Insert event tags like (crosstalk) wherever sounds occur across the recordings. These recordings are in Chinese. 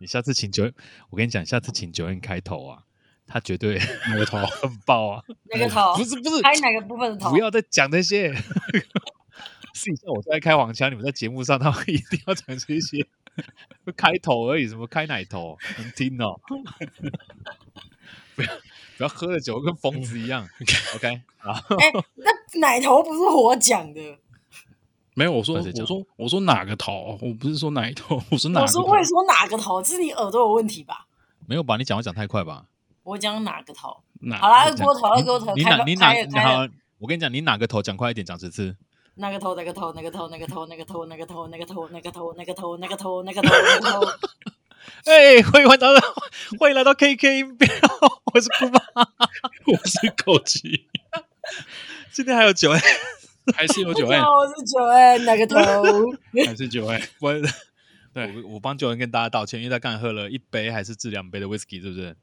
你下次请九，我跟你讲，下次请九恩开头啊，他绝对那个头很爆啊。哪个头？(laughs) (laughs) 不是不是，开哪个部分的头？不要再讲那些。(laughs) 试一下，我在开黄腔，你们在节目上，他们一定要讲这些开头而已，什么开奶头，能听哦。不要不要喝了酒跟疯子一样。OK 好。哎，那奶头不是我讲的。没有，我说我说我说哪个头？我不是说哪一头，我说哪个头？我说会说哪个头？这是你耳朵有问题吧？没有吧？你讲话讲太快吧？我讲哪个头？哪好啦，二锅头，二锅头，你哪你哪？好，我跟你讲，你哪个头？讲快一点，讲十次。哪个头？哪个头？哪个头？哪个头？哪个头？哪个头？哪个头？哪个头？哪个头？哪个头？哪个头？哪个头？(laughs) (laughs) 哎，欢迎来到欢迎来到 KK 音标，我是姑妈，(laughs) 我是口奇，今天还有酒哎。还是有九 (laughs) N，我是九 N，哪个头？(laughs) 还是九 N，我对我我帮九 N 跟大家道歉，因为他刚才喝了一杯还是至两杯的 whisky，是不是？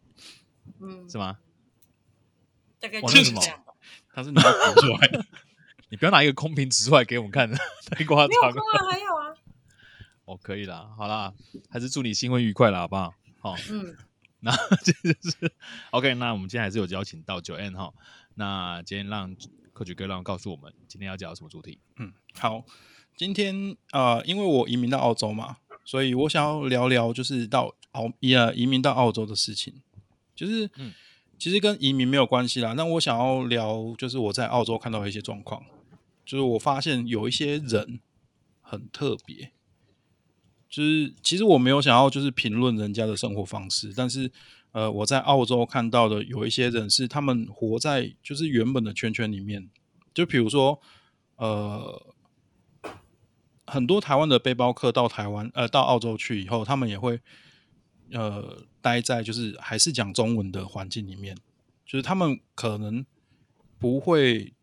嗯，是吗？大概是什么？(laughs) 他是拿出来，你不要拿一个空瓶子出来给我们看，太夸张了。没有啊，还有啊。哦，可以了，好啦，还是祝你新婚愉快了，好不好？好，嗯，那这就是 OK。那我们今天还是有邀请到九 N 哈，那今天让。科举哥让告诉我们今天要讲什么主题？嗯，好，今天呃，因为我移民到澳洲嘛，所以我想要聊聊就是到澳移移民到澳洲的事情，就是嗯，其实跟移民没有关系啦。那我想要聊就是我在澳洲看到的一些状况，就是我发现有一些人很特别，就是其实我没有想要就是评论人家的生活方式，但是。呃，我在澳洲看到的有一些人是他们活在就是原本的圈圈里面，就比如说，呃，很多台湾的背包客到台湾呃到澳洲去以后，他们也会呃待在就是还是讲中文的环境里面，就是他们可能不会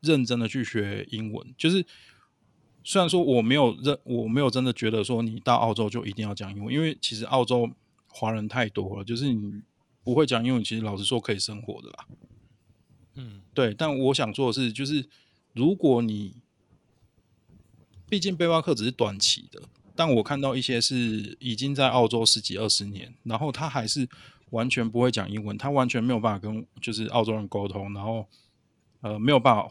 认真的去学英文，就是虽然说我没有认我没有真的觉得说你到澳洲就一定要讲英文，因为其实澳洲。华人太多了，就是你不会讲英文，其实老实说可以生活的啦。嗯，对。但我想做的是，就是如果你毕竟背包客只是短期的，但我看到一些是已经在澳洲十几二十年，然后他还是完全不会讲英文，他完全没有办法跟就是澳洲人沟通，然后呃没有办法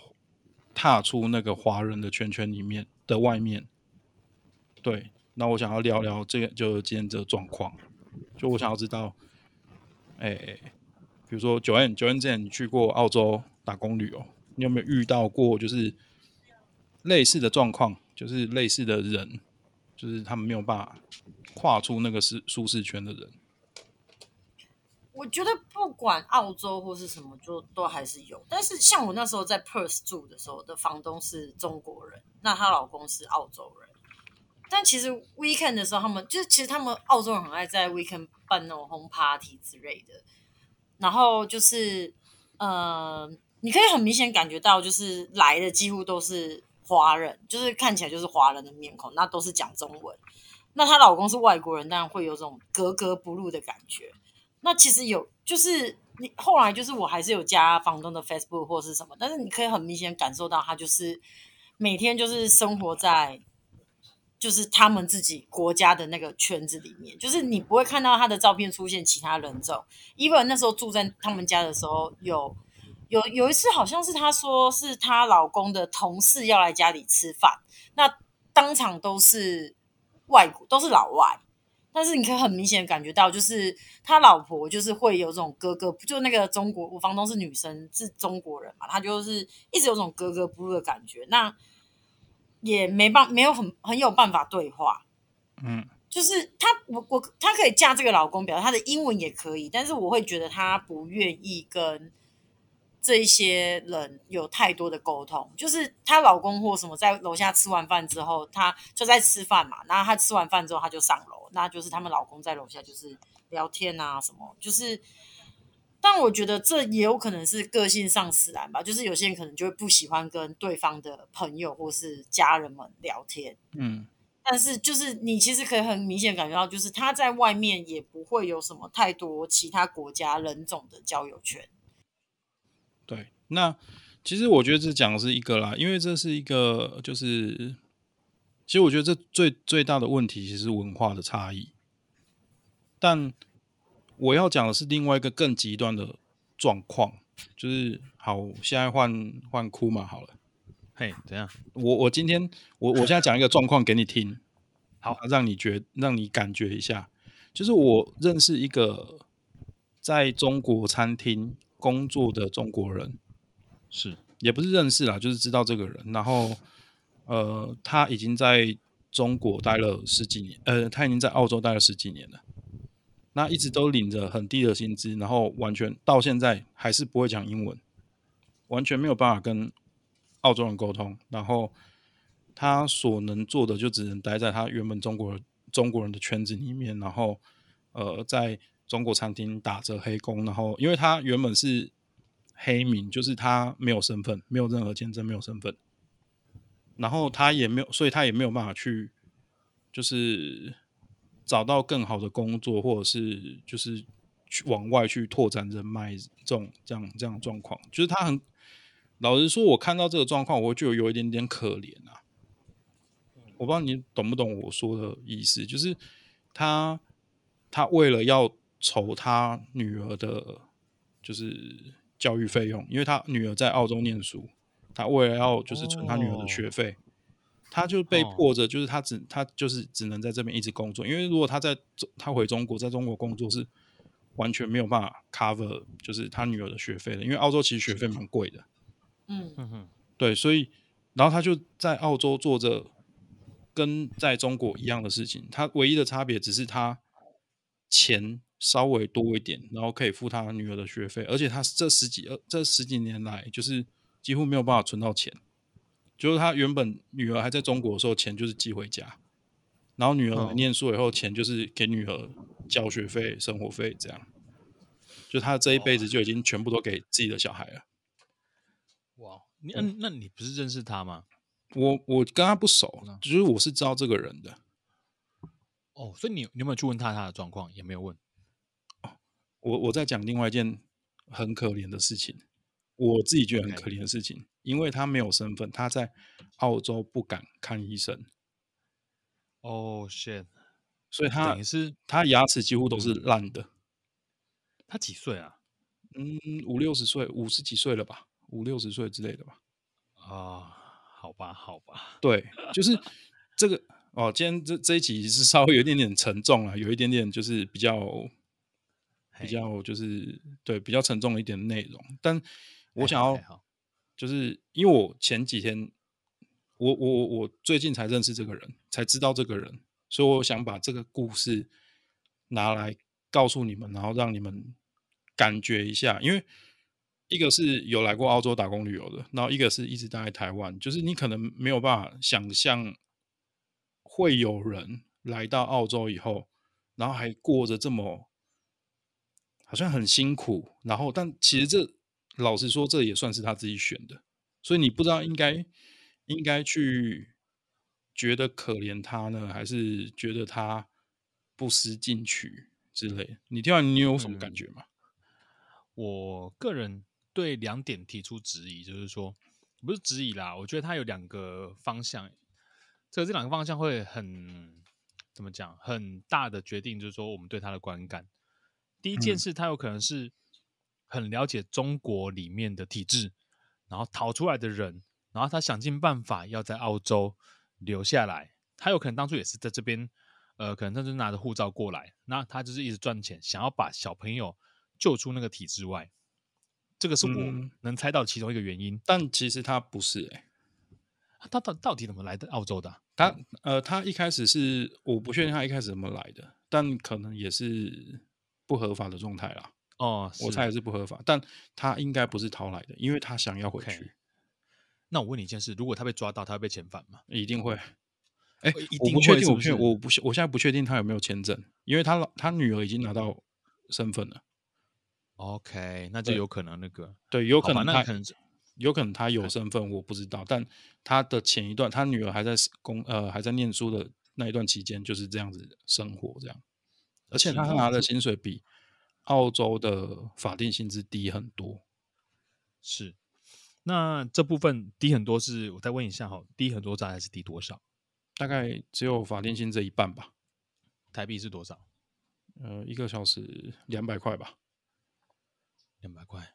踏出那个华人的圈圈里面的外面。对，那我想要聊聊这个，就今天这个状况。就我想要知道，哎、欸，比如说九 N 九 N 之前你去过澳洲打工旅游，你有没有遇到过就是类似的状况？就是类似的人，就是他们没有办法跨出那个是舒适圈的人。我觉得不管澳洲或是什么，就都还是有。但是像我那时候在 Perth 住的时候，的房东是中国人，那她老公是澳洲人。但其实 weekend 的时候，他们就是其实他们澳洲人很爱在 weekend 办那种 home party 之类的。然后就是呃，你可以很明显感觉到，就是来的几乎都是华人，就是看起来就是华人的面孔，那都是讲中文。那她老公是外国人，当然会有种格格不入的感觉。那其实有，就是你后来就是我还是有加房东的 Facebook 或是什么，但是你可以很明显感受到他就是每天就是生活在。就是他们自己国家的那个圈子里面，就是你不会看到他的照片出现其他人种。Even 那时候住在他们家的时候，有有有一次好像是她说是她老公的同事要来家里吃饭，那当场都是外国，都是老外，但是你可以很明显感觉到，就是他老婆就是会有种格格，就那个中国，我房东是女生，是中国人嘛，她就是一直有种格格不入的感觉。那也没办没有很很有办法对话，嗯，就是她我我她可以嫁这个老公，表示她的英文也可以，但是我会觉得她不愿意跟这一些人有太多的沟通。就是她老公或什么在楼下吃完饭之后，她就在吃饭嘛，然后她吃完饭之后，她就上楼，那就是他们老公在楼下就是聊天啊什么，就是。但我觉得这也有可能是个性上使然吧，就是有些人可能就会不喜欢跟对方的朋友或是家人们聊天，嗯，但是就是你其实可以很明显感觉到，就是他在外面也不会有什么太多其他国家人种的交友圈。对，那其实我觉得这讲的是一个啦，因为这是一个就是，其实我觉得这最最大的问题其实是文化的差异。但我要讲的是另外一个更极端的状况，就是好，现在换换哭嘛，好了，嘿，怎样？我我今天我我现在讲一个状况给你听，(laughs) 好，让你觉让你感觉一下，就是我认识一个在中国餐厅工作的中国人，是也不是认识啦，就是知道这个人，然后呃，他已经在中国待了十几年，呃，他已经在澳洲待了十几年了。那一直都领着很低的薪资，然后完全到现在还是不会讲英文，完全没有办法跟澳洲人沟通。然后他所能做的就只能待在他原本中国中国人的圈子里面，然后呃，在中国餐厅打着黑工。然后因为他原本是黑名，就是他没有身份，没有任何签证，没有身份。然后他也没有，所以他也没有办法去，就是。找到更好的工作，或者是就是去往外去拓展人脉，这种这样这样的状况，就是他很老实说，我看到这个状况，我就有一点点可怜啊。我不知道你懂不懂我说的意思，就是他他为了要筹他女儿的，就是教育费用，因为他女儿在澳洲念书，他为了要就是存他女儿的学费。哦他就被迫着，就是他只、哦、他就是只能在这边一直工作，因为如果他在他回中国，在中国工作是完全没有办法 cover，就是他女儿的学费的，因为澳洲其实学费蛮贵的。嗯。嗯嗯，对，所以然后他就在澳洲做着跟在中国一样的事情，他唯一的差别只是他钱稍微多一点，然后可以付他女儿的学费，而且他这十几二这十几年来就是几乎没有办法存到钱。就是他原本女儿还在中国的时候，钱就是寄回家，然后女儿念书以后，钱就是给女儿交学费、生活费这样。就他这一辈子就已经全部都给自己的小孩了。哇，你嗯，那你不是认识他吗？我我跟他不熟，只是我是知道这个人的。哦，所以你你有没有去问他他的状况？也没有问。哦，我我在讲另外一件很可怜的事情。我自己觉得很可怜的事情.因为他没有身份，他在澳洲不敢看医生。哦，shit！所以他等于是他牙齿几乎都是烂的。他几岁啊？嗯，五六十岁，五十几岁了吧？五六十岁之类的吧？啊，好吧，好吧。对，就是这个哦。今天这这一集是稍微有一点点沉重了，有一点点就是比较比较就是对比较沉重一点的内容，但。我想要，就是因为我前几天，我我我我最近才认识这个人，才知道这个人，所以我想把这个故事拿来告诉你们，然后让你们感觉一下。因为一个是有来过澳洲打工旅游的，然后一个是一直待在台湾，就是你可能没有办法想象会有人来到澳洲以后，然后还过着这么好像很辛苦，然后但其实这。老实说，这也算是他自己选的，所以你不知道应该应该去觉得可怜他呢，还是觉得他不思进取之类？你听完你有什么感觉吗？嗯，我个人对两点提出质疑，就是说不是质疑啦，我觉得他有两个方向，这个这两个方向会很怎么讲，很大的决定，就是说我们对他的观感。第一件事，他有可能是。嗯很了解中国里面的体制，然后逃出来的人，然后他想尽办法要在澳洲留下来。他有可能当初也是在这边，呃，可能他就拿着护照过来，那他就是一直赚钱，想要把小朋友救出那个体制外。这个是我能猜到其中一个原因。嗯、但其实他不是哎、欸，他到到底怎么来的澳洲的、啊？他呃，他一开始是我不确定他一开始怎么来的，但可能也是不合法的状态啦。哦，我猜也是不合法，但他应该不是逃来的，因为他想要回去。Okay. 那我问你一件事，如果他被抓到，他会被遣返吗？一定会。哎、欸，我不确定，我不确，我不，我现在不确定他有没有签证，因为他老他女儿已经拿到身份了。OK，那就有可能那个，对，有可能他可能有可能他有身份，我不知道。但他的前一段，他女儿还在工呃还在念书的那一段期间，就是这样子生活这样，而且他拿的薪水比。澳洲的法定薪资低很多，是。那这部分低很多，是我再问一下哈，低很多大概是低多少？大概只有法定薪资一半吧。台币是多少？呃，一个小时两百块吧，两百块，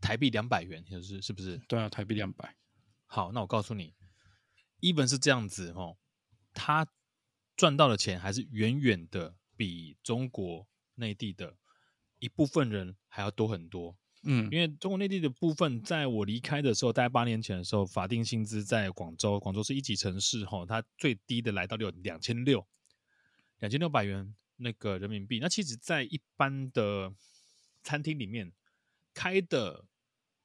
台币两百元，就是是不是？对啊，台币两百。好，那我告诉你，even 是这样子哦，他赚到的钱还是远远的比中国内地的一部分人还要多很多。嗯，因为中国内地的部分，在我离开的时候，大概八年前的时候，法定薪资在广州，广州是一级城市哈，它最低的来到六两千六，两千六百元那个人民币。那其实，在一般的餐厅里面开的。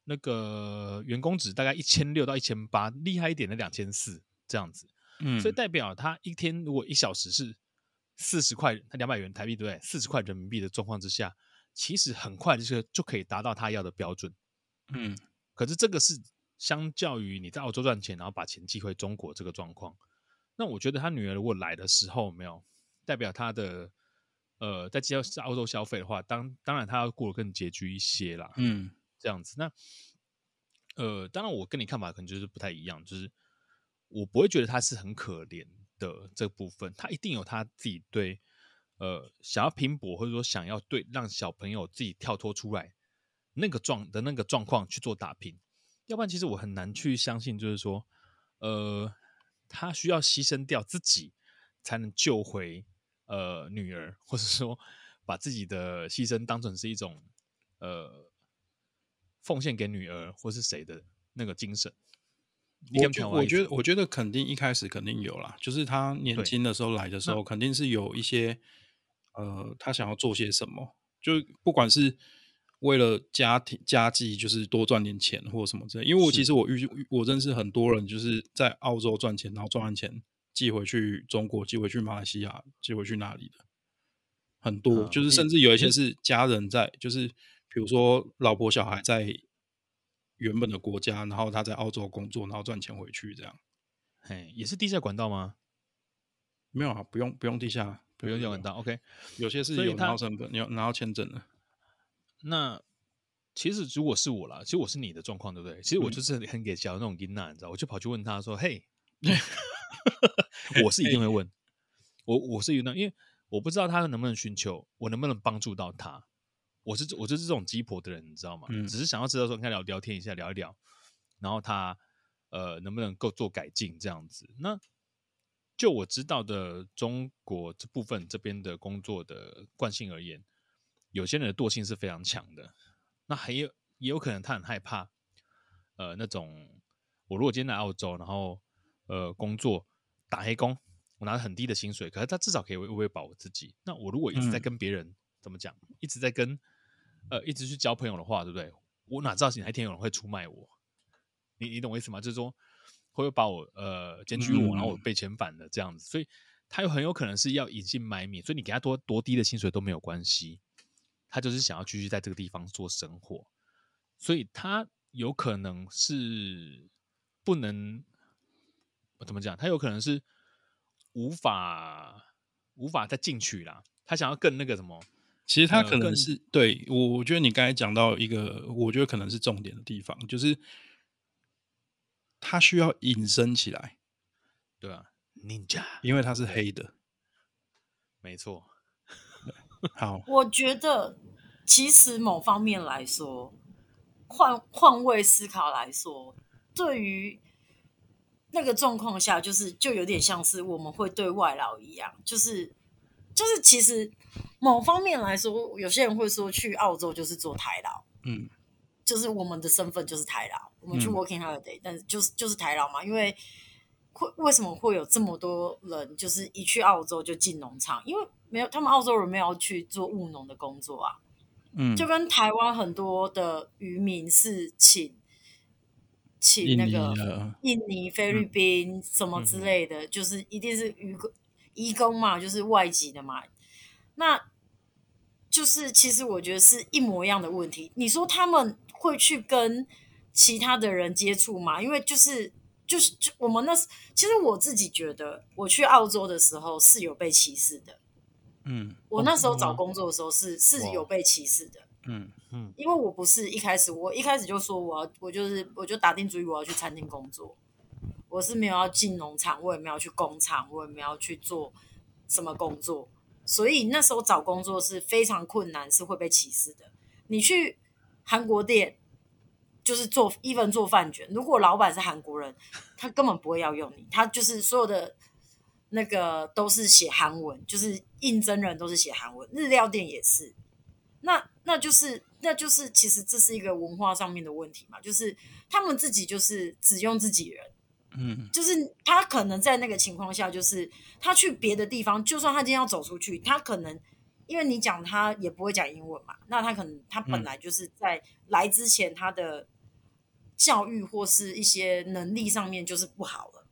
那个员工值大概一千六到一千八，厉害一点的两千四这样子，嗯，所以代表他一天如果一小时是四十块，他两百元台币对不对？四十块人民币的状况之下，其实很快就是就可以达到他要的标准，嗯。可是这个是相较于你在澳洲赚钱，然后把钱寄回中国这个状况，那我觉得他女儿如果来的时候没有代表他的呃在在澳洲消费的话，当当然他要过得更拮据一些啦，嗯。这样子，那呃，当然我跟你看法可能就是不太一样，就是我不会觉得他是很可怜的这部分，他一定有他自己对呃想要拼搏或者说想要对让小朋友自己跳脱出来那个状的那个状况去做打拼，要不然其实我很难去相信，就是说呃他需要牺牲掉自己才能救回呃女儿，或者说把自己的牺牲当成是一种呃。奉献给女儿或是谁的那个精神，我我觉得我觉得我觉得肯定一开始肯定有啦，就是他年轻的时候来的时候，肯定是有一些呃，他想要做些什么，就不管是为了家庭家计，就是多赚点钱或什么之类。因为我其实我遇我认识很多人，就是在澳洲赚钱，然后赚完钱寄回去中国，寄回去马来西亚，寄回去哪里的很多，嗯、就是甚至有一些是家人在，就是。比如说，老婆小孩在原本的国家，然后他在澳洲工作，然后赚钱回去，这样，嘿，也是地下管道吗？没有啊，不用不用地下，不用用很大。OK，有些是有拿到身份，你要拿到签证的。那其实如果是我啦，其实我是你的状况，对不对？其实我就是很给小那种囡仔，你知道，我就跑去问他说：“嘿，(laughs) (laughs) 我是一定会问，我我是遇到，因为我不知道他能不能寻求，我能不能帮助到他。”我是我就是这种鸡婆的人，你知道吗？嗯、只是想要知道说，跟他聊聊天一下，聊一聊，然后他呃能不能够做改进这样子。那就我知道的中国这部分这边的工作的惯性而言，有些人的惰性是非常强的。那还有也有可能他很害怕，呃那种我如果今天来澳洲，然后呃工作打黑工，我拿很低的薪水，可是他至少可以喂喂饱我自己。那我如果一直在跟别人、嗯、怎么讲，一直在跟呃，一直去交朋友的话，对不对？我哪知道哪一天有人会出卖我？你你懂我意思吗？就是说，会把我呃检举我，然后我被遣返了这样子。所以他又很有可能是要隐姓埋名，所以你给他多多低的薪水都没有关系，他就是想要继续在这个地方做生活。所以他有可能是不能怎么讲？他有可能是无法无法再进去啦。他想要更那个什么？其实他可能是、呃、对我，我觉得你刚才讲到一个，我觉得可能是重点的地方，就是他需要隐身起来，对啊，Ninja，因为他是黑的，没错。(laughs) 好，我觉得其实某方面来说，换换位思考来说，对于那个状况下，就是就有点像是我们会对外劳一样，就是。就是其实某方面来说，有些人会说去澳洲就是做台劳，嗯，就是我们的身份就是台劳，我们去 working holiday，、嗯、但是就是就是台劳嘛，因为会为什么会有这么多人就是一去澳洲就进农场？因为没有他们澳洲人没有去做务农的工作啊，嗯，就跟台湾很多的渔民是请请那个印尼、菲律宾什么之类的，嗯、就是一定是渔工。移工嘛，就是外籍的嘛，那就是其实我觉得是一模一样的问题。你说他们会去跟其他的人接触嘛？因为就是就是就我们那时，其实我自己觉得，我去澳洲的时候是有被歧视的。嗯，我那时候找工作的时候是、嗯、是有被歧视的。嗯嗯，因为我不是一开始，我一开始就说我要我就是我就打定主意我要去餐厅工作。我是没有要进农场，我也没有去工厂，我也没有去做什么工作。所以那时候找工作是非常困难，是会被歧视的。你去韩国店，就是做 even 做饭卷，如果老板是韩国人，他根本不会要用你，他就是所有的那个都是写韩文，就是应征人都是写韩文。日料店也是，那那就是那就是其实这是一个文化上面的问题嘛，就是他们自己就是只用自己人。嗯，就是他可能在那个情况下，就是他去别的地方，就算他今天要走出去，他可能因为你讲他也不会讲英文嘛，那他可能他本来就是在来之前他的教育或是一些能力上面就是不好了，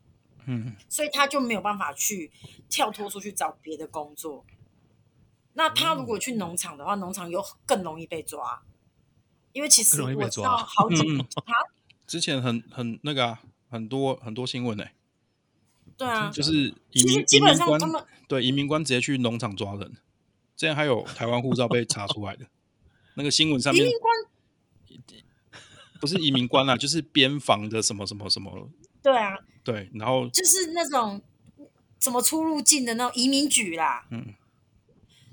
嗯，所以他就没有办法去跳脱出去找别的工作。那他如果去农场的话，农场又更容易被抓，因为其实我知道好几他 (laughs) 之前很很那个啊。很多很多新闻呢、欸，对啊，就是移民基本上他们移民官对移民官直接去农场抓人，这样还有台湾护照被查出来的，那个新闻上面，移民官不是移民官啊，就是边防的什么什么什么，对啊，对，然后就是那种什么出入境的那种移民局啦，嗯，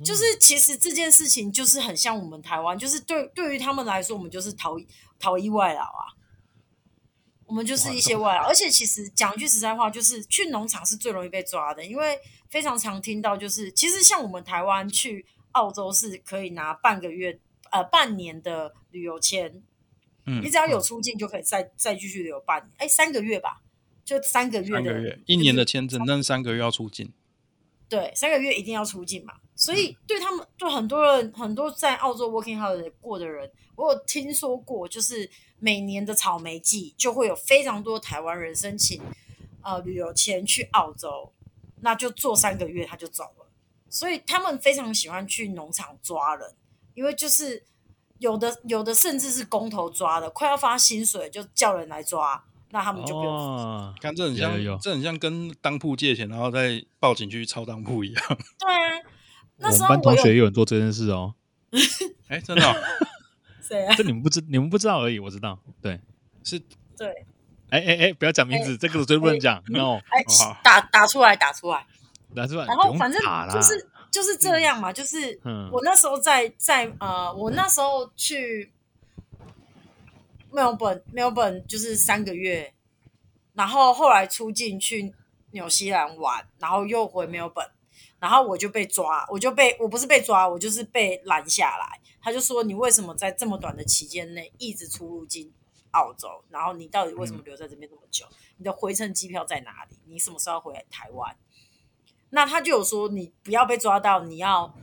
就是其实这件事情就是很像我们台湾，就是对对于他们来说，我们就是逃逃逸外劳啊。我们就是一些外劳，而且其实讲句实在话，就是去农场是最容易被抓的，因为非常常听到，就是其实像我们台湾去澳洲是可以拿半个月呃半年的旅游签，嗯，你只要有出境就可以再再继续留半年，哎，三个月吧，就三个月的，三个月一年的签证，但是三个月要出境，对，三个月一定要出境嘛，所以对他们对很多人很多在澳洲 working holiday 过的人，我有听说过，就是。每年的草莓季就会有非常多台湾人申请呃旅游签去澳洲，那就做三个月他就走了。所以他们非常喜欢去农场抓人，因为就是有的有的甚至是工头抓的，快要发薪水就叫人来抓，那他们就不用。哦，看这很像，有有有这很像跟当铺借钱，然后再报警去抄当铺一样。对啊，那时候我们班同学也有人做这件事哦。(laughs) 哎，真的哦。(laughs) 对啊，这你们不知你们不知道而已，我知道。对，是，对。哎哎哎，不要讲名字，这个绝对不能讲。No，哎，打打出来，打出来，打出来。然后反正就是就是这样嘛，就是我那时候在在呃，我那时候去墨尔本，墨尔本就是三个月，然后后来出境去纽西兰玩，然后又回墨尔本，然后我就被抓，我就被我不是被抓，我就是被拦下来。他就说：“你为什么在这么短的期间内一直出入境澳洲？然后你到底为什么留在这边这么久？你的回程机票在哪里？你什么时候回来台湾？”那他就有说：“你不要被抓到，你要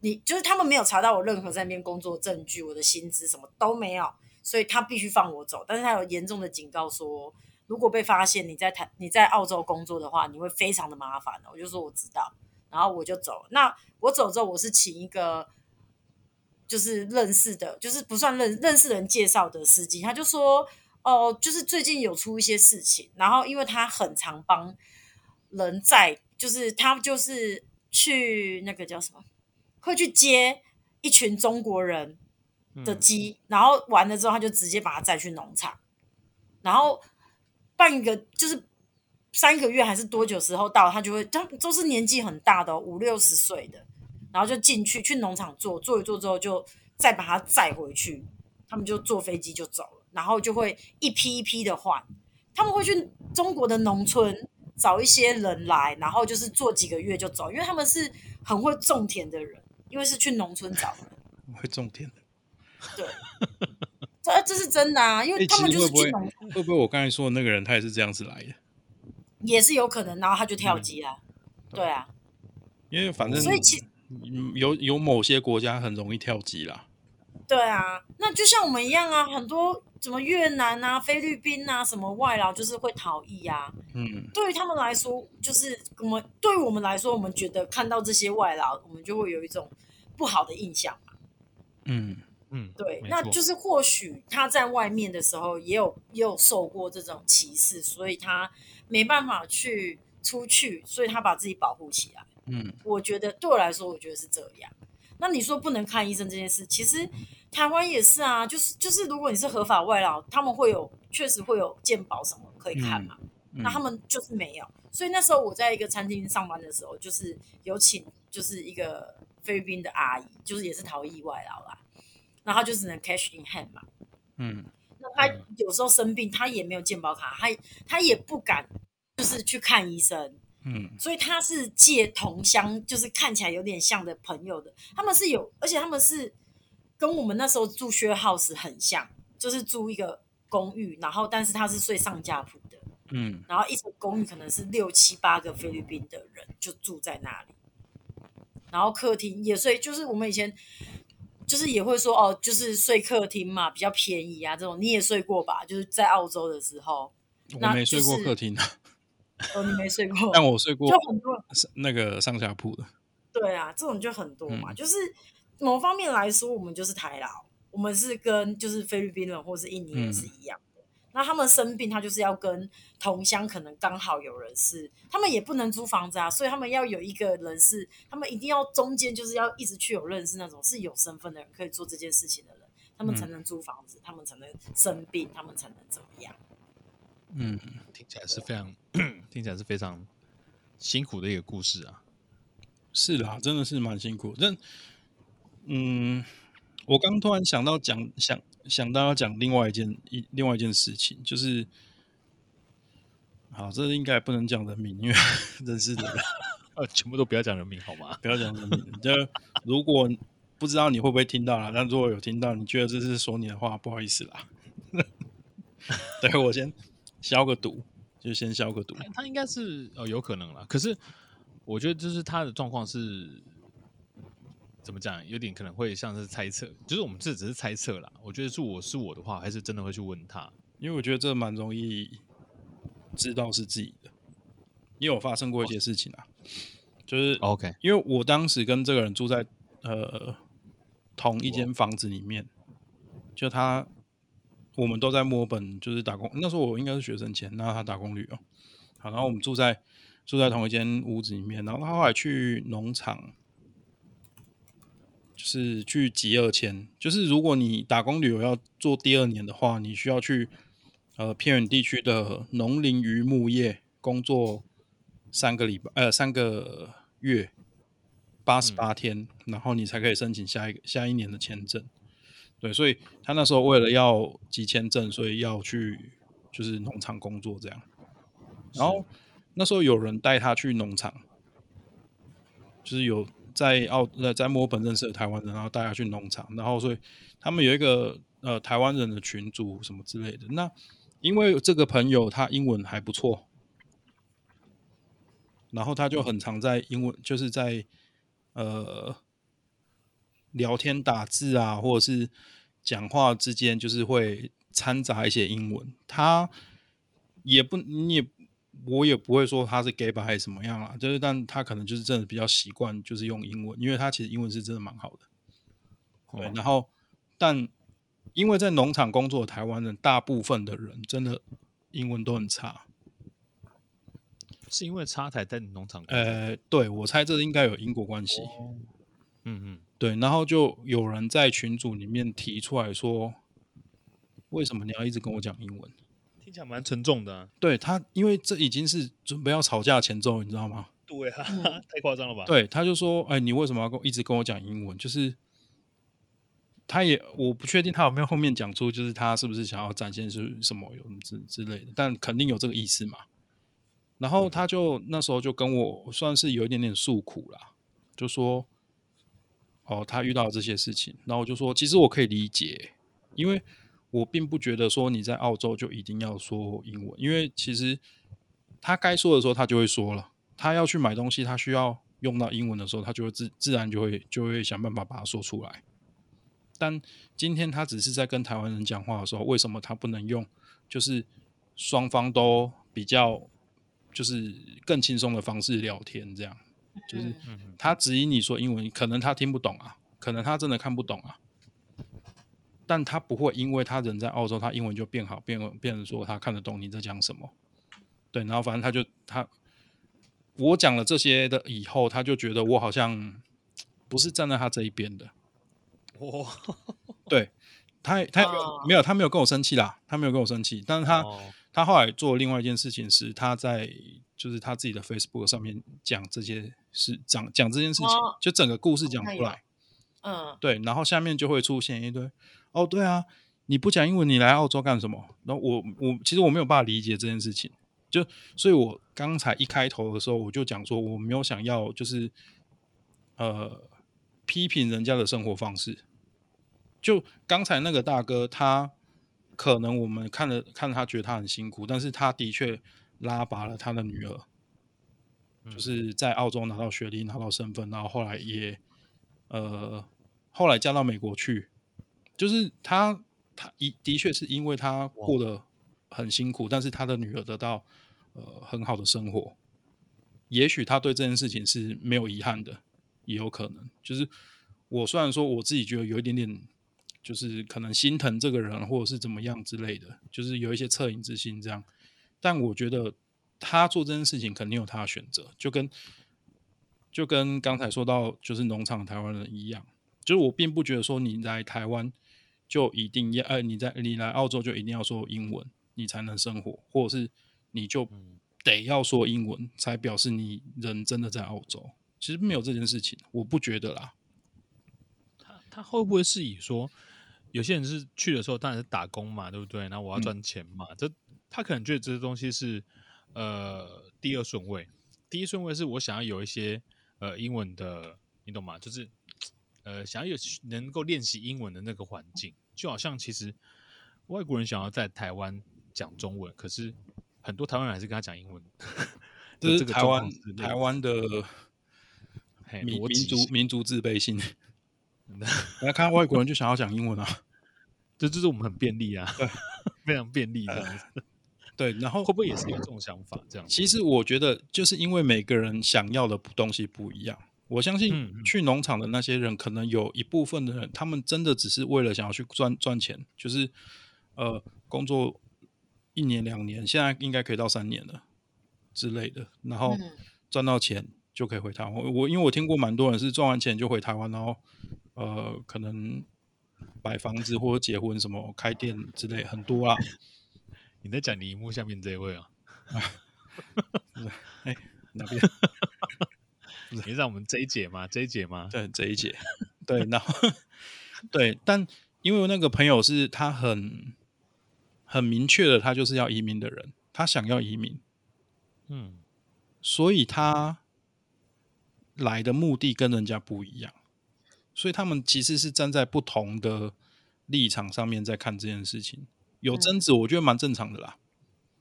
你就是他们没有查到我任何在那边工作证据，我的薪资什么都没有，所以他必须放我走。但是他有严重的警告说，如果被发现你在台你在澳洲工作的话，你会非常的麻烦的。”我就说：“我知道。”然后我就走。那我走之后，我是请一个。就是认识的，就是不算认认识人介绍的司机，他就说，哦，就是最近有出一些事情，然后因为他很常帮人在，就是他就是去那个叫什么，会去接一群中国人的鸡，嗯、然后完了之后他就直接把他载去农场，然后办一个就是三个月还是多久时候到，他就会，他都是年纪很大的、哦，五六十岁的。然后就进去去农场做做一做之后，就再把它载回去。他们就坐飞机就走了，然后就会一批一批的换。他们会去中国的农村找一些人来，然后就是做几个月就走，因为他们是很会种田的人，因为是去农村找的。会种田的，对，这这是真的啊，因为他们就是去农村。会不会我刚才说的那个人他也是这样子来的？也是有可能，然后他就跳机了。嗯、对啊，因为反正所以其有有某些国家很容易跳机啦，对啊，那就像我们一样啊，很多什么越南啊、菲律宾啊，什么外劳就是会逃逸啊。嗯，对于他们来说，就是我们对于我们来说，我们觉得看到这些外劳，我们就会有一种不好的印象嘛。嗯。嗯，对，那就是或许他在外面的时候也有也有受过这种歧视，所以他没办法去出去，所以他把自己保护起来。嗯，我觉得对我来说，我觉得是这样。那你说不能看医生这件事，其实台湾也是啊，就是就是，如果你是合法外劳，他们会有确实会有健保什么可以看嘛。嗯嗯、那他们就是没有，所以那时候我在一个餐厅上班的时候，就是有请，就就是一个菲律宾的阿姨，就是也是逃逸外劳啦，然后就只能 cash in hand 嘛。嗯，那他有时候生病，他也没有健保卡，他他也不敢就是去看医生。嗯，所以他是借同乡，就是看起来有点像的朋友的，他们是有，而且他们是跟我们那时候住 share house 很像，就是租一个公寓，然后但是他是睡上下铺的，嗯，然后一层公寓可能是六七八个菲律宾的人就住在那里，然后客厅也睡，就是我们以前就是也会说哦，就是睡客厅嘛，比较便宜啊，这种你也睡过吧？就是在澳洲的时候，我没睡过客厅啊。哦，你没睡过，(laughs) 但我睡过，就很多那个上下铺的。对啊，这种就很多嘛。嗯、就是某方面来说，我们就是台劳，我们是跟就是菲律宾人或是印尼人是一样。嗯、那他们生病，他就是要跟同乡，可能刚好有人是，他们也不能租房子啊，所以他们要有一个人是，他们一定要中间就是要一直去有认识那种是有身份的人，可以做这件事情的人，他们才能租房子，嗯、他们才能生病，他们才能怎么样。嗯，听起来是非常，(clears throat) 听起来是非常辛苦的一个故事啊。是啦，真的是蛮辛苦。但，嗯，我刚突然想到讲，想想到要讲另外一件一另外一件事情，就是，好，这应该不能讲人名，因为 (laughs) 认识的人，(laughs) 全部都不要讲人名好吗？(laughs) 不要讲人名。就如果不知道你会不会听到啦，但如果有听到，你觉得这是说你的话，不好意思啦。对，我先。消个毒，就先消个毒。他应该是哦，有可能啦。可是我觉得，就是他的状况是怎么讲，有点可能会像是猜测。就是我们这只是猜测啦。我觉得是我是我的话，还是真的会去问他，因为我觉得这蛮容易知道是自己的。因为我发生过一些事情啊，就是 OK，因为我当时跟这个人住在呃同一间房子里面，就他。我们都在墨尔本，就是打工。那时候我应该是学生钱，然后他打工旅游。好，然后我们住在住在同一间屋子里面。然后他后来去农场，就是去集二签。就是如果你打工旅游要做第二年的话，你需要去呃偏远地区的农林渔牧业工作三个礼拜，呃三个月八十八天，嗯、然后你才可以申请下一个下一年的签证。对，所以他那时候为了要集签证，所以要去就是农场工作这样。然后那时候有人带他去农场，就是有在澳在在墨尔本认识的台湾人，然后带他去农场。然后所以他们有一个呃台湾人的群组什么之类的。那因为这个朋友他英文还不错，然后他就很常在英文就是在呃。聊天打字啊，或者是讲话之间，就是会掺杂一些英文。他也不，你也，我也不会说他是 gay 吧，还是什么样啊？就是，但他可能就是真的比较习惯，就是用英文，因为他其实英文是真的蛮好的。对，然后，但因为在农场工作的台湾人，大部分的人真的英文都很差，是因为差才在农场工作？呃，对，我猜这应该有因果关系。哦，嗯嗯。对，然后就有人在群组里面提出来说：“为什么你要一直跟我讲英文？”听起来蛮沉重的啊。对他，因为这已经是准备要吵架的前奏，你知道吗？对啊，(laughs) 太夸张了吧？对，他就说：“哎，你为什么要跟一直跟我讲英文？”就是他也我不确定他有没有后面讲出，就是他是不是想要展现是什么有什么之之类的，但肯定有这个意思嘛。然后他就那时候就跟我算是有一点点诉苦啦，就说。哦，他遇到这些事情，然后我就说，其实我可以理解，因为我并不觉得说你在澳洲就一定要说英文，因为其实他该说的时候他就会说了，他要去买东西，他需要用到英文的时候，他就会自自然就会就会想办法把它说出来。但今天他只是在跟台湾人讲话的时候，为什么他不能用就是双方都比较就是更轻松的方式聊天这样？就是他指引你说英文，可能他听不懂啊，可能他真的看不懂啊，但他不会因为他人在澳洲，他英文就变好，变变成说他看得懂你在讲什么。对，然后反正他就他，我讲了这些的以后，他就觉得我好像不是站在他这一边的。哦，对。他 (laughs) 他、哦、没有他没有跟我生气啦，他没有跟我生气，但是他、哦、他后来做另外一件事情是他在就是他自己的 Facebook 上面讲这些事，讲讲这件事情，哦、就整个故事讲出来，嗯，对，然后下面就会出现一堆哦，对啊，你不讲英文，你来澳洲干什么？然后我我其实我没有办法理解这件事情，就所以，我刚才一开头的时候我就讲说，我没有想要就是呃批评人家的生活方式。就刚才那个大哥，他可能我们看了看他觉得他很辛苦，但是他的确拉拔了他的女儿，就是在澳洲拿到学历、拿到身份，然后后来也呃后来嫁到美国去，就是他他一的确是因为他过得很辛苦，但是他的女儿得到呃很好的生活，也许他对这件事情是没有遗憾的，也有可能。就是我虽然说我自己觉得有一点点。就是可能心疼这个人，或者是怎么样之类的，就是有一些恻隐之心这样。但我觉得他做这件事情肯定有他的选择，就跟就跟刚才说到就是农场台湾人一样，就是我并不觉得说你来台湾就一定要，呃，你在你来澳洲就一定要说英文，你才能生活，或者是你就得要说英文才表示你人真的在澳洲。其实没有这件事情，我不觉得啦。他他会不会是以说？有些人是去的时候当然是打工嘛，对不对？然后我要赚钱嘛，嗯、这他可能觉得这些东西是呃第二顺位，第一顺位是我想要有一些呃英文的，你懂吗？就是呃想要有能够练习英文的那个环境，就好像其实外国人想要在台湾讲中文，可是很多台湾人还是跟他讲英文，这是台湾台湾的民民族民族自卑性。(laughs) 来看外国人就想要讲英文啊，(laughs) 这就是我们很便利啊，对，非常便利这样子。对，然后会不会也是有这种想法？这样，其实我觉得就是因为每个人想要的东西不一样。我相信去农场的那些人，可能有一部分的人，他们真的只是为了想要去赚赚钱，就是呃工作一年两年，现在应该可以到三年了之类的，然后赚到钱就可以回台湾。我因为我听过蛮多人是赚完钱就回台湾，然后。呃，可能买房子或者结婚什么开店之类很多啊。(laughs) 你在讲你荧幕下面这一位啊？(laughs) (laughs) 哎，哪边？你是在我们这一节吗？这一节吗？对，这一节。(laughs) 对，然后 (laughs) 对，但因为那个朋友是他很很明确的，他就是要移民的人，他想要移民。嗯，所以他来的目的跟人家不一样。所以他们其实是站在不同的立场上面在看这件事情，有争执，我觉得蛮正常的啦。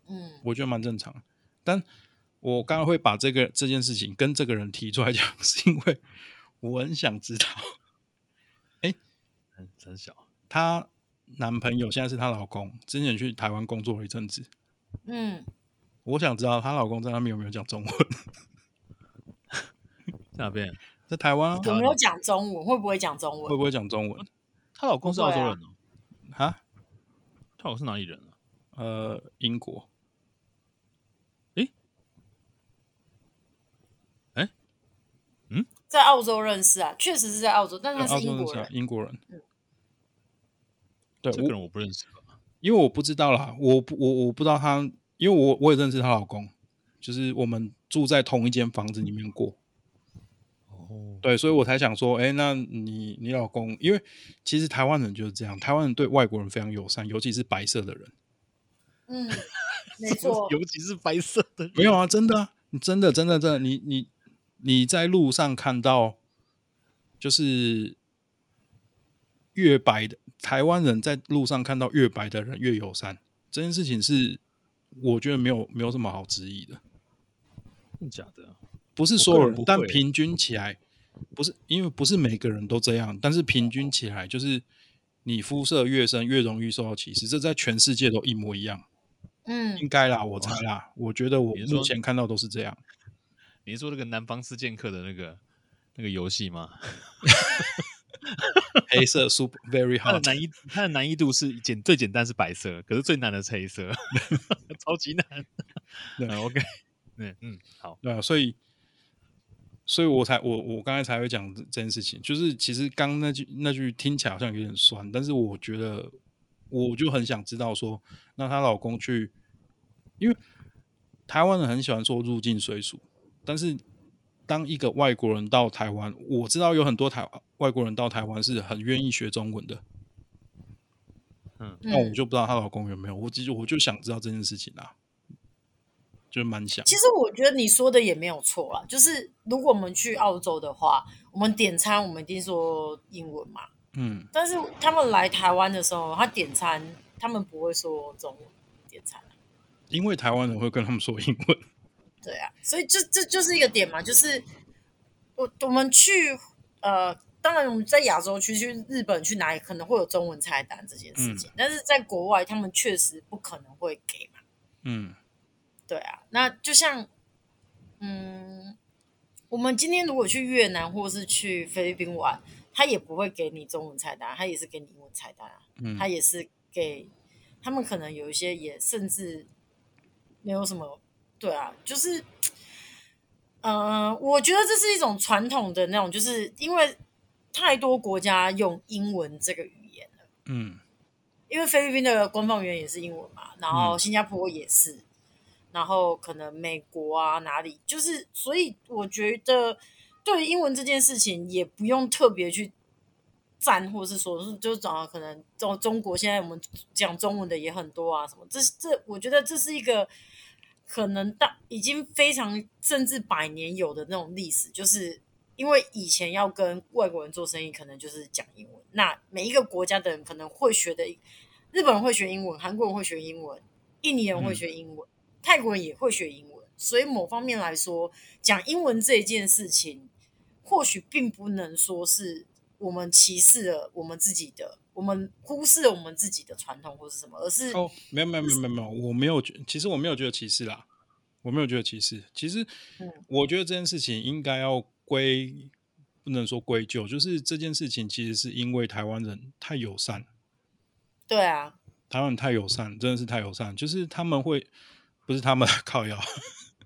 嗯，我觉得蛮正常。但我刚刚会把这个这件事情跟这个人提出来讲，(laughs) 是因为我很想知道，哎，很很小，她男朋友现在是她老公，之前去台湾工作了一阵子。嗯，我想知道她老公在那边有没有讲中文？在哪边？在台湾、啊、有没有讲中文？会不会讲中文？会不会讲中文？她老公是澳洲人哦。啊？她老公是哪里人啊？呃，英国。在澳洲认识啊，确实是在澳洲，但是他是英国人。英国人。嗯、对，这个人我不认识。因为我不知道啦，我不，我我不知道他，因为我我也认识她老公，就是我们住在同一间房子里面过。对，所以我才想说，哎，那你你老公，因为其实台湾人就是这样，台湾人对外国人非常友善，尤其是白色的人。嗯，(laughs) 没错，尤其是白色的人。没有啊，真的啊，你真的真的真的，你你你在路上看到，就是越白的台湾人在路上看到越白的人越友善，这件事情是我觉得没有没有什么好质疑的。真的假的？不是所有人，但平均起来，不是因为不是每个人都这样，但是平均起来，就是你肤色越深越容易受到歧视，这在全世界都一模一样。嗯，应该啦，我猜啦，我觉得我目前看到都是这样。你是说那个南方四剑客的那个那个游戏吗？(laughs) 黑色 super very hard，它的难易它的难易度是简最简单是白色，可是最难的是黑色，(laughs) 超级难。(laughs) 对，OK，嗯嗯，好，对啊，所以。所以我才我我刚才才会讲这件事情，就是其实刚那句那句听起来好像有点酸，但是我觉得我就很想知道说，那她老公去，因为台湾人很喜欢说入境随俗，但是当一个外国人到台湾，我知道有很多台外国人到台湾是很愿意学中文的，嗯，那我就不知道她老公有没有，我其实我就想知道这件事情啊。就蛮想。其实我觉得你说的也没有错啦，就是如果我们去澳洲的话，我们点餐我们一定说英文嘛。嗯。但是他们来台湾的时候，他点餐他们不会说中文点餐。因为台湾人会跟他们说英文。对啊，所以这这就是一个点嘛，就是我我们去呃，当然我们在亚洲区去日本去哪里可能会有中文菜单这件事情，嗯、但是在国外他们确实不可能会给嘛。嗯。对啊，那就像，嗯，我们今天如果去越南或是去菲律宾玩，他也不会给你中文菜单，他也是给你英文菜单啊。嗯，他也是给他们，可能有一些也甚至没有什么。对啊，就是，嗯、呃，我觉得这是一种传统的那种，就是因为太多国家用英文这个语言了。嗯，因为菲律宾的官方语言也是英文嘛，然后新加坡也是。嗯然后可能美国啊哪里，就是所以我觉得对于英文这件事情也不用特别去赞，或者是说是就找可能中中国现在我们讲中文的也很多啊什么，这这我觉得这是一个可能大已经非常甚至百年有的那种历史，就是因为以前要跟外国人做生意，可能就是讲英文，那每一个国家的人可能会学的，日本人会学英文，韩国人会学英文，印尼人会学英文。嗯泰国人也会学英文，所以某方面来说，讲英文这一件事情，或许并不能说是我们歧视了我们自己的，我们忽视了我们自己的传统或是什么，而是哦，没有没有没有没有没有，我没有觉，其实我没有觉得歧视啦，我没有觉得歧视，其实，我觉得这件事情应该要归，不能说归咎，就是这件事情其实是因为台湾人太友善，对啊，台湾人太友善，真的是太友善，就是他们会。不是他们 (laughs) 靠腰，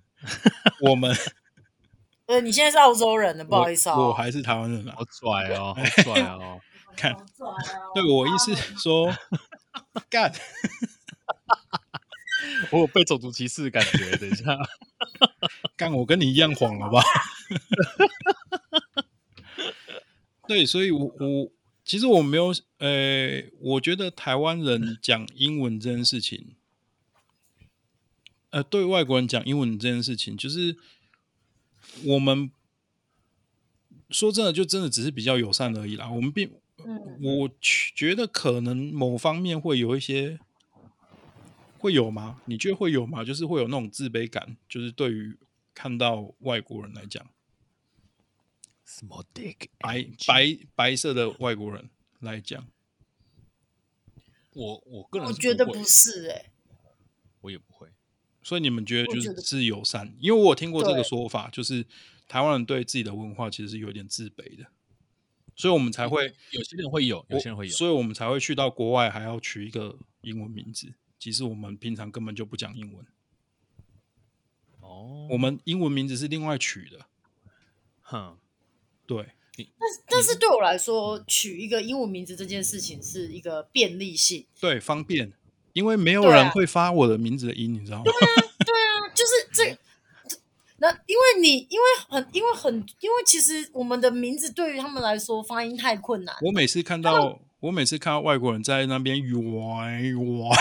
(laughs) 我们。呃，你现在是澳洲人了，不好意思啊、哦。我还是台湾人啊，好拽哦，(laughs) 好拽哦。(laughs) (laughs) 看，对我意思说，干。我有被种族歧视的感觉，等一下。干，我跟你一样黄了吧？对，所以我，我我其实我没有，呃、欸，我觉得台湾人讲英文这件事情。呃，对外国人讲英文这件事情，就是我们说真的，就真的只是比较友善而已啦。我们并，我觉得可能某方面会有一些，会有吗？你觉得会有吗？就是会有那种自卑感，就是对于看到外国人来讲，small dick，白白白色的外国人来讲，我我个人我觉得不是哎、欸，我也不会。所以你们觉得就是是友善？因为我有听过这个说法，就是台湾人对自己的文化其实是有点自卑的，所以我们才会有些人会有，有些人会有，所以我们才会去到国外还要取一个英文名字，其实我们平常根本就不讲英文。哦，我们英文名字是另外取的。哼，对。但但是对我来说，取一个英文名字这件事情是一个便利性，对，方便。因为没有人会发我的名字的音，啊、你知道吗？对啊，对啊，就是这，那因为你因为很因为很因为其实我们的名字对于他们来说发音太困难。我每次看到我每次看到外国人在那边哇哇，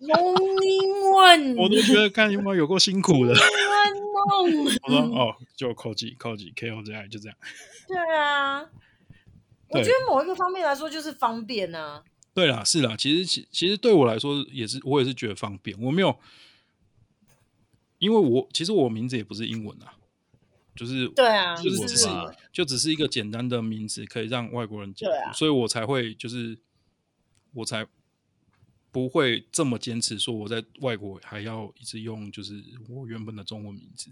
用英文，(laughs) 我都觉得看有没有有够辛苦的。我说哦，就扣几扣几 K O 这样就这样。对啊，我觉得某一个方面来说就是方便啊。对啦，是啦，其实其其实对我来说也是，我也是觉得方便。我没有，因为我其实我名字也不是英文啊，就是对啊，就是只是，就只是一个简单的名字，可以让外国人记住，对啊，所以我才会就是我才不会这么坚持说我在外国还要一直用就是我原本的中文名字。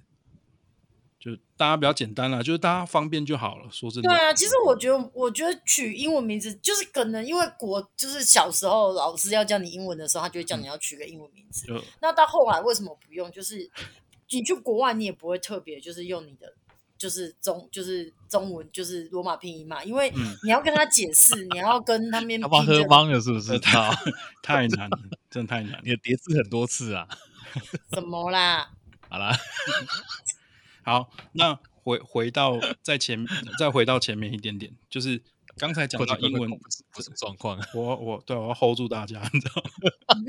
就大家比较简单啦，就是大家方便就好了。说真的，对啊，其实我觉得，我觉得取英文名字就是可能因为国，就是小时候老师要叫你英文的时候，他就会叫你要取个英文名字。嗯、那到后来为什么不用？就是你去国外，你也不会特别就是用你的就是中就是中文就是罗马拼音嘛，因为你要跟他解释，你要跟他们 (laughs) 他妈喝懵了是不是？他太难了，真的太难。你的叠字很多次啊？什么啦？好啦，(laughs) 好，那回回到在前，(laughs) 再回到前面一点点，就是刚才讲到英文不是状况。我我对我要 hold 住大家，你知道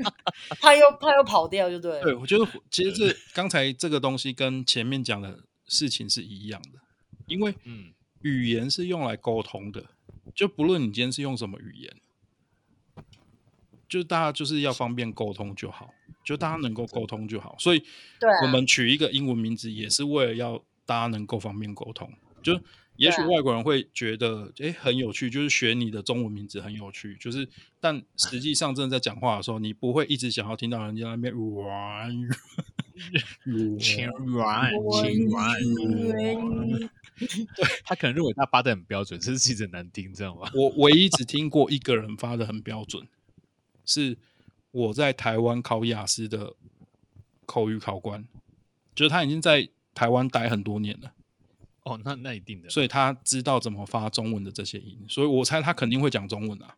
吗？(laughs) 他又他又跑掉，就对。对，我觉得其实这刚才这个东西跟前面讲的事情是一样的，因为嗯，语言是用来沟通的，就不论你今天是用什么语言，就大家就是要方便沟通就好。就大家能够沟通就好，所以，我们取一个英文名字也是为了要大家能够方便沟通。就也许外国人会觉得，哎、欸，很有趣，就是学你的中文名字很有趣。就是，但实际上真的在讲话的时候，你不会一直想要听到人家那边软 (laughs) 软 (laughs) 软软。对，他可能认为他发的很标准，这是其实很难听，知道吗？我唯一只听过一个人发的很标准，是。我在台湾考雅思的口语考官，就是他已经在台湾待很多年了。哦，那那一定的，所以他知道怎么发中文的这些音，所以我猜他肯定会讲中文啊。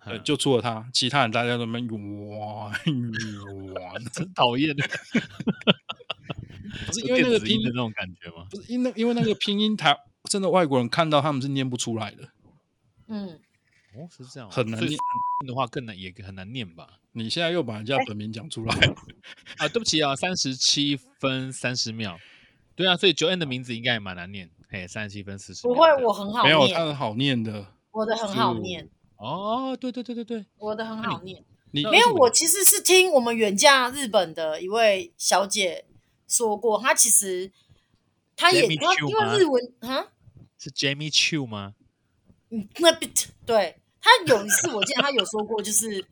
呃，就除了他，其他人大家都没哇哇，真讨厌的。(laughs) 不是因为那个拼音的那种感觉吗？不是因为因为那个拼音台真的外国人看到他们是念不出来的。嗯。哦，是这样，很难念的话更难，也很难念吧？你现在又把人家本名讲出来啊？对不起啊，三十七分三十秒，对啊，所以 Joanne 的名字应该也蛮难念，嘿，三十七分四十。不会，我很好念，没有他很好念的，我的很好念。哦，对对对对对，我的很好念。你没有，我其实是听我们远嫁日本的一位小姐说过，她其实她也她因为日文啊，是 Jamie Chu 吗？嗯，那 bit 对。他有一次，我记得他有说过，就是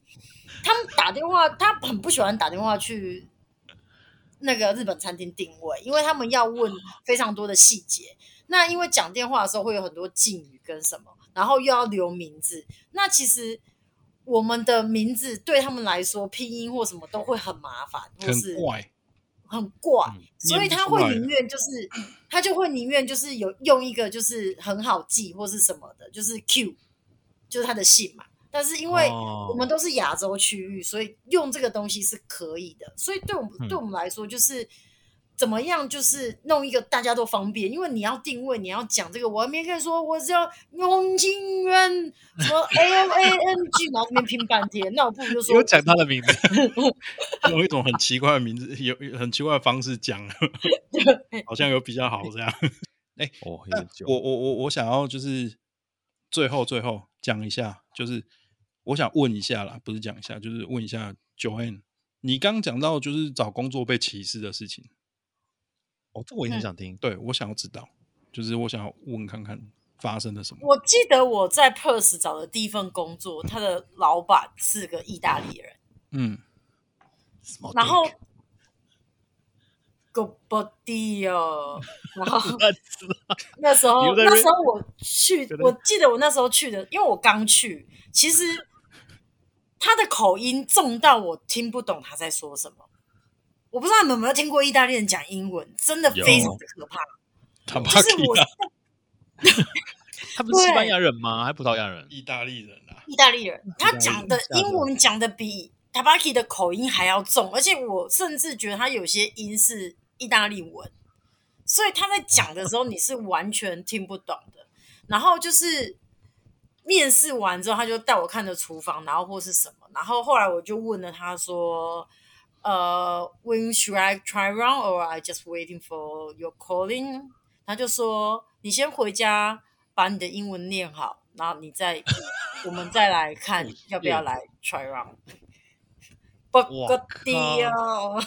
他们打电话，他很不喜欢打电话去那个日本餐厅定位，因为他们要问非常多的细节。那因为讲电话的时候会有很多敬语跟什么，然后又要留名字。那其实我们的名字对他们来说，拼音或什么都会很麻烦，或是很怪，很怪，所以他会宁愿就是他就会宁愿就是有用一个就是很好记或是什么的，就是 Q。就是他的姓嘛，但是因为我们都是亚洲区域，所以用这个东西是可以的。所以对我们、嗯、对我们来说，就是怎么样，就是弄一个大家都方便。因为你要定位，你要讲这个，我还没跟你说，我是要永清源什么 (laughs) A M A N G，然后那边拼半天，那我不如就说有讲他的名字，用一种很奇怪的名字，有很奇怪的方式讲，(laughs) 好像有比较好这样。(laughs) 哎、欸，哦，我我我我想要就是最后最后。讲一下，就是我想问一下啦，不是讲一下，就是问一下 Joanne，你刚讲到就是找工作被歧视的事情，哦，这我也很想听，嗯、对我想要知道，就是我想要问看看发生了什么。我记得我在 Perth 找的第一份工作，他的老板是个意大利人，嗯，然后。狗不地哦，然后 (laughs) (laughs) 那时候那时候我去，我记得我那时候去的，因为我刚去，其实他的口音重到我听不懂他在说什么。我不知道你们有没有听过意大利人讲英文，真的非常的可怕。他就是我，(laughs) 他不是西班牙人吗？还葡萄牙人？意大利人啊，意大利人，他讲的英文讲的比 Tabaki 的口音还要重，而且我甚至觉得他有些音是。意大利文，所以他在讲的时候你是完全听不懂的。然后就是面试完之后，他就带我看着厨房，然后或是什么。然后后来我就问了他说：“呃，When should I try round or I just waiting for your calling？” 他就说：“你先回家把你的英文念好，然后你再我们再来看要不要来 try round。”不个屌，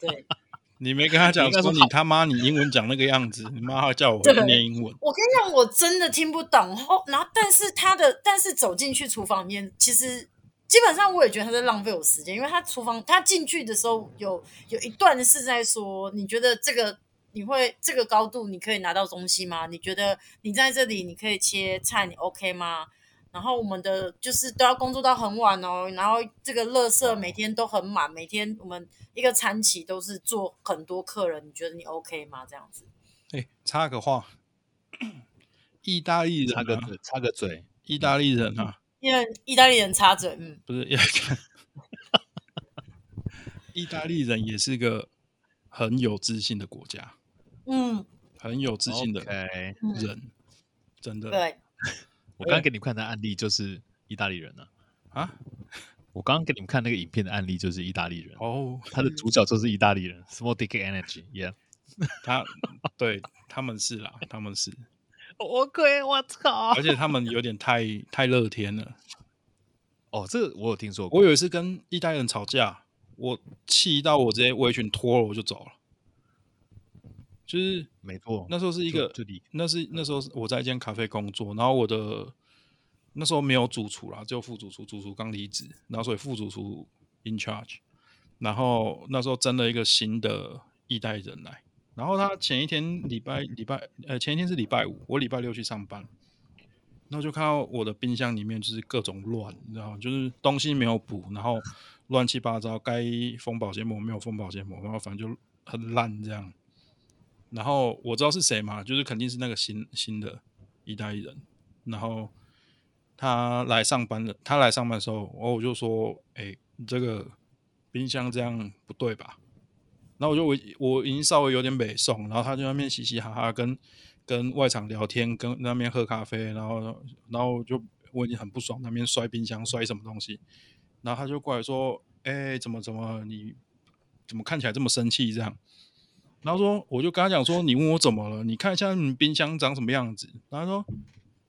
对。(laughs) 你没跟他讲说你他妈你英文讲那个样子，你妈还叫我念英文。我跟你讲，我真的听不懂。后然后，但是他的，但是走进去厨房里面，其实基本上我也觉得他在浪费我时间，因为他厨房他进去的时候有有一段是在说，你觉得这个你会这个高度你可以拿到东西吗？你觉得你在这里你可以切菜，你 OK 吗？然后我们的就是都要工作到很晚哦，然后这个垃圾每天都很满，每天我们一个餐期都是做很多客人，你觉得你 OK 吗？这样子，哎，插个话，意大利人插个嘴，插个嘴，意大利人啊，因为意大利人插嘴，嗯，不是，(laughs) 意大利人也是个很有自信的国家，嗯，很有自信的人，真的。对，我刚刚给你们看的案例就是意大利人呢，啊，(laughs) 我刚刚给你们看那个影片的案例就是意大利人哦，他的主角就是意大利人，Small Dick Energy，Yeah。他对他们是啦，他们是，我亏我操！而且他们有点太太乐天了。哦，这个我有听说过。我有一次跟意大利人吵架，我气到我直接围裙脱了，我就走了。就是没错，那时候是一个，那是那时候我在一间咖啡工作，然后我的那时候没有主厨啦，只有副主厨，主厨刚离职，然后所以副主厨 in charge，然后那时候征了一个新的一代人来。然后他前一天礼拜礼拜呃前一天是礼拜五，我礼拜六去上班，然后就看到我的冰箱里面就是各种乱，你知道？就是东西没有补，然后乱七八糟，该封保鲜膜没有封保鲜膜，然后反正就很烂这样。然后我知道是谁嘛，就是肯定是那个新新的意大利人。然后他来上班了，他来上班的时候，我我就说：“哎，这个冰箱这样不对吧？”然后我就我我已经稍微有点北宋，然后他就在那边嘻嘻哈哈跟跟外场聊天，跟那边喝咖啡，然后然后就我已经很不爽，那边摔冰箱摔什么东西，然后他就过来说：“哎，怎么怎么你怎么看起来这么生气这样？”然后说我就跟他讲说：“你问我怎么了？你看一下你冰箱长什么样子。”然后说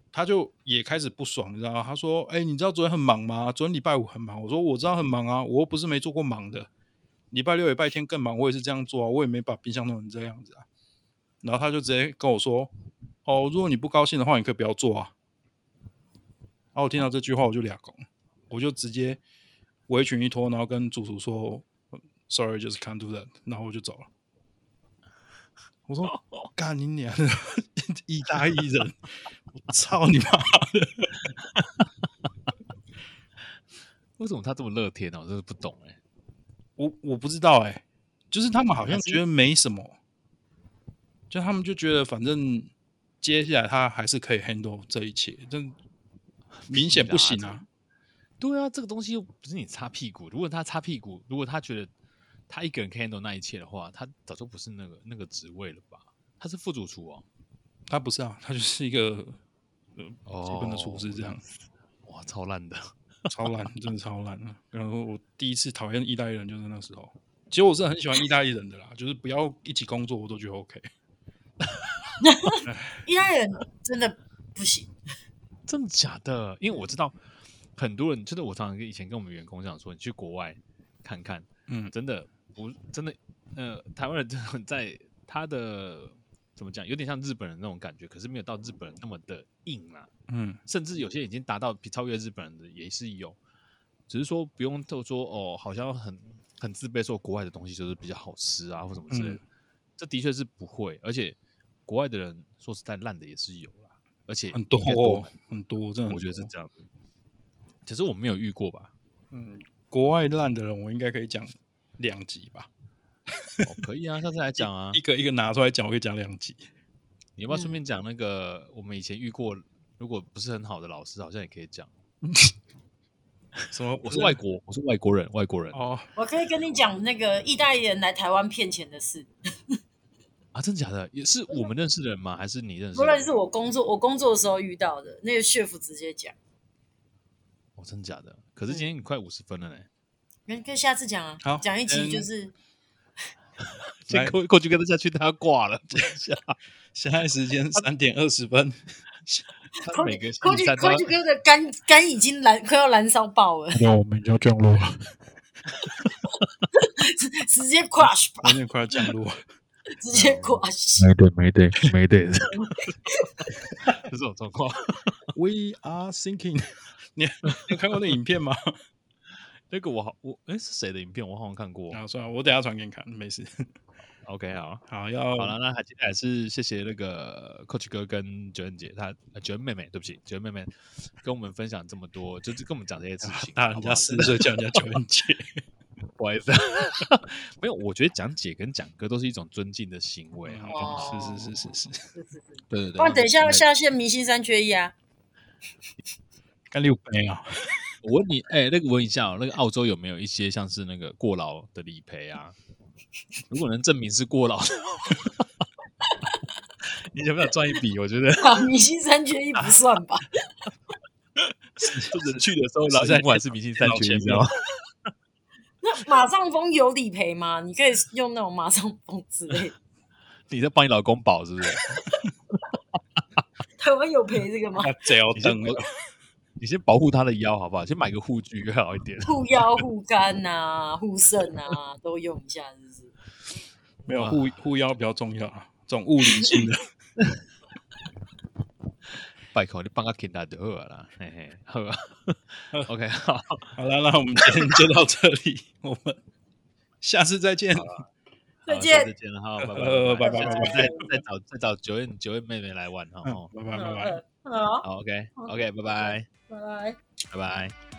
他就也开始不爽，你知道吗？他说：“哎，你知道昨天很忙吗？昨天礼拜五很忙。”我说：“我知道很忙啊，我又不是没做过忙的。”礼拜六、礼拜天更忙，我也是这样做啊，我也没把冰箱弄成这样子啊。然后他就直接跟我说：“哦，如果你不高兴的话，你可以不要做啊。”然后我听到这句话，我就俩拱，我就直接围裙一脱，然后跟主厨说：“Sorry，just can't do that。”然后我就走了。我说：“干你娘的，(laughs) 意大利人！我操你妈的！(laughs) ”为什么他这么乐天呢？我真的不懂哎。我我不知道哎、欸，就是他们好像觉得没什么，就他们就觉得反正接下来他还是可以 handle 这一切，但明显不行啊。对啊，这个东西又不是你擦屁股。如果他擦屁股，如果他觉得他一个人可以 handle 那一切的话，他早就不是那个那个职位了吧？他是副主厨哦，他不是啊，他就是一个呃基本的厨师这样。哇，超烂的。超烂，(laughs) 真的超烂。然后我第一次讨厌意大利人就是那时候。其实我是很喜欢意大利人的啦，(laughs) 就是不要一起工作我都觉得 OK。(laughs) 意大利人真的不行，真的假的？因为我知道很多人，就是我常常以前跟我们员工讲说，你去国外看看，嗯，真的不真的，呃，台湾人真的在他的怎么讲，有点像日本人那种感觉，可是没有到日本人那么的硬啊。嗯，甚至有些已经达到比超越日本人的也是有，只是说不用就说哦，好像很很自卑，说国外的东西就是比较好吃啊，或什么之类的。嗯、这的确是不会，而且国外的人说实在烂的也是有啦，而且很多多很多，真的我觉得是这样子。其实我没有遇过吧？嗯，国外烂的人我应该可以讲两集吧？哦，可以啊，下次来讲啊，一个一个拿出来讲，我可以讲两集。(laughs) 你要不要顺便讲那个我们以前遇过？如果不是很好的老师，好像也可以讲。(laughs) 什么？我是外国，我是外国人，外国人。哦，我可以跟你讲那个意大利人来台湾骗钱的事。(laughs) 啊，真的假的？也是我们认识的人吗？还是你认识？不认识，我工作我工作的时候遇到的那个 chef 直接讲。哦，真的假的？可是今天你快五十分了呢。那可以下次讲啊。好，讲一集就是。(laughs) 先过过去跟他下去，他要挂了。等一下，现在时间三点二十分。他每个过去过去哥的肝肝已经燃快要燃烧爆了。那我们就要降落了。直接 crash 吧。有点快要降落。直接 crash。没得没得没得。(laughs) 这种状况。We are thinking。(laughs) 你你看过那影片吗？那个我好我哎是谁的影片？我好像看过。啊，算了，我等下传给你看，没事。OK，好，好要好了，那还今天还是谢谢那个 Coach 哥跟九恩姐，他九恩妹妹，对不起，九恩妹妹跟我们分享这么多，就是跟我们讲这些事情，打人家四岁叫人家 (laughs) 九恩姐，不不好意思，没有，我觉得讲姐跟讲哥都是一种尊敬的行为，好不？是是是是是，是是是。对对对。不然等一下下线明星三缺一啊！干六杯啊！我问你，哎，那个问一下哦，那个澳洲有没有一些像是那个过劳的理赔啊？如果能证明是过劳的，(laughs) 你有没有赚一笔？我觉得明星三缺一不算吧。(laughs) 就是去的时候，老在不管是明星三缺一，知道吗？那马上风有理赔吗？你可以用那种马上风之类的。你在帮你老公保是不是？(laughs) 台湾有赔这个吗？这要等了。你先保护他的腰好不好？先买个护具会好一点。护腰、护肝呐，护肾呐，都用一下，是不是？没有护护腰比较重要啊，这种物理性的。(laughs) 拜托，你帮他听他就好了，嘿嘿，好吧。(laughs) OK，好，好了，那我们今天就到这里，我们下次再见，再见，再见了哈，拜拜，拜 (laughs) 拜拜，再再找再找九月九月妹妹来玩哈，拜拜拜拜，好，OK OK，拜拜，拜拜，拜拜。